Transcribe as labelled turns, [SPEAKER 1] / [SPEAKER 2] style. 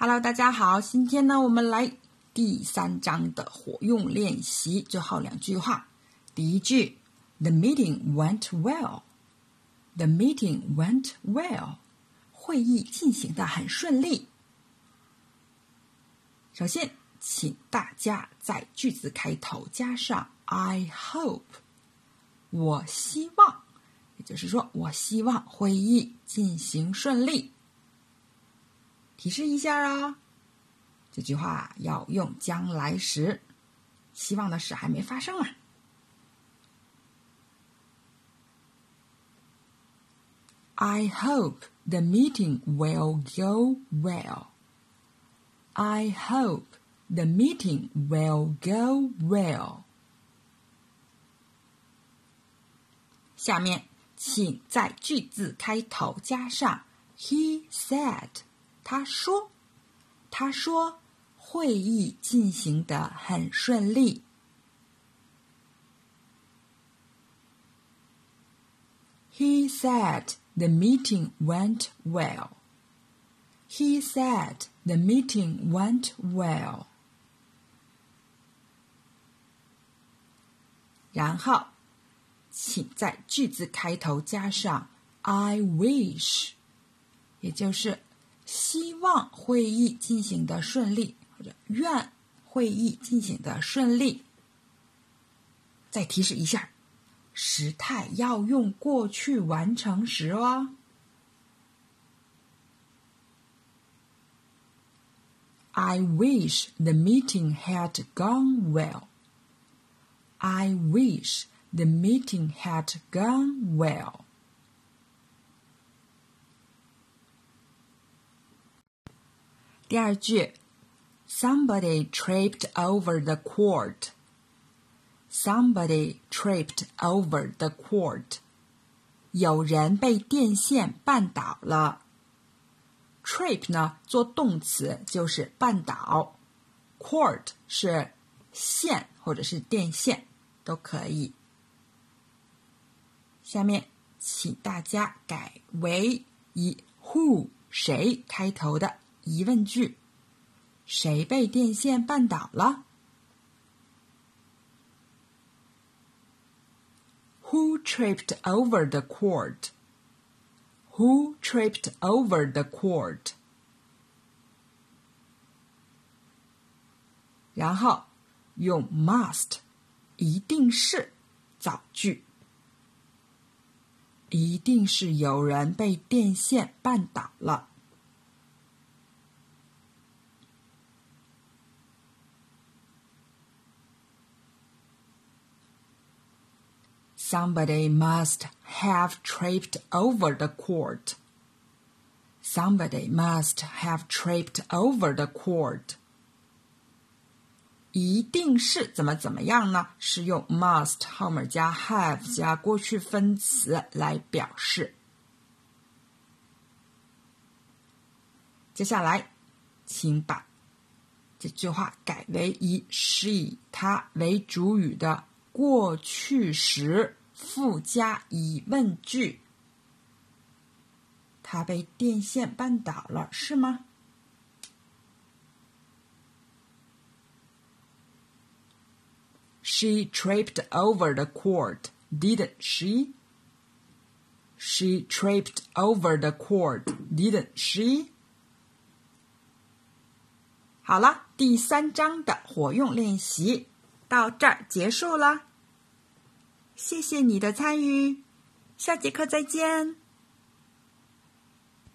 [SPEAKER 1] Hello，大家好，今天呢，我们来第三章的活用练习，最后两句话。第一句，The meeting went well. The meeting went well. 会议进行的很顺利。首先，请大家在句子开头加上 "I hope"，我希望，也就是说，我希望会议进行顺利。提示一下啊，这句话要用将来时，希望的事还没发生啊。I hope the meeting will go well. I hope the meeting will go well. 下面，请在句子开头加上 He said. 他说：“他说，会议进行的很顺利。” He said the meeting went well. He said the meeting went well. 然后，请在句子开头加上 "I wish"，也就是希望会议进行的顺利，或者愿会议进行的顺利。再提示一下，时态要用过去完成时哦。I wish the meeting had gone well. I wish the meeting had gone well. 第二句，Somebody tripped over the cord. Somebody tripped over the cord. 有人被电线绊倒了。Trip 呢，做动词就是绊倒，cord 是线或者是电线都可以。下面，请大家改为以 who 谁开头的。疑问句：谁被电线绊倒了？Who tripped over the cord? Who tripped over the cord? 然后用 must，一定是造句，一定是有人被电线绊倒了。Somebody must have tripped over the cord. Somebody must have tripped over the cord. 一定是怎么怎么样呢？是用 must 后面加 have 加过去分词来表示。接下来，请把这句话改为以 she 它为主语的过去时。附加疑问句，他被电线绊倒了，是吗？She tripped over the cord, didn't she? She tripped over the cord, didn't she? 好了，第三章的活用练习到这儿结束了。谢谢你的参与，下节课再见。